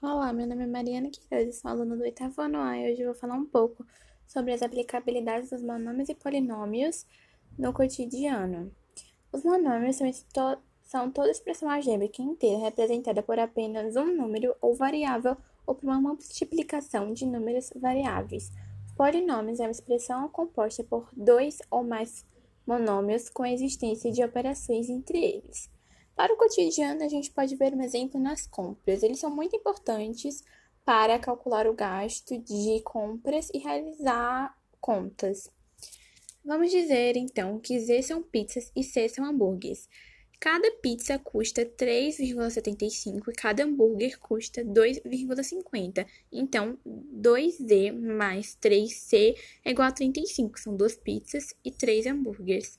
Olá, meu nome é Mariana Queiroz, sou aluna do oitavo ano A e hoje vou falar um pouco sobre as aplicabilidades dos monômios e polinômios no cotidiano. Os monômios são, to são toda expressão algébrica inteira representada por apenas um número ou variável ou por uma multiplicação de números variáveis. Os polinômios é uma expressão composta por dois ou mais monômios com existência de operações entre eles. Para o cotidiano, a gente pode ver um exemplo nas compras. Eles são muito importantes para calcular o gasto de compras e realizar contas. Vamos dizer então que Z são pizzas e C são hambúrgueres. Cada pizza custa 3,75 e cada hambúrguer custa 2,50. Então, 2Z mais 3C é igual a 35. São duas pizzas e três hambúrgueres.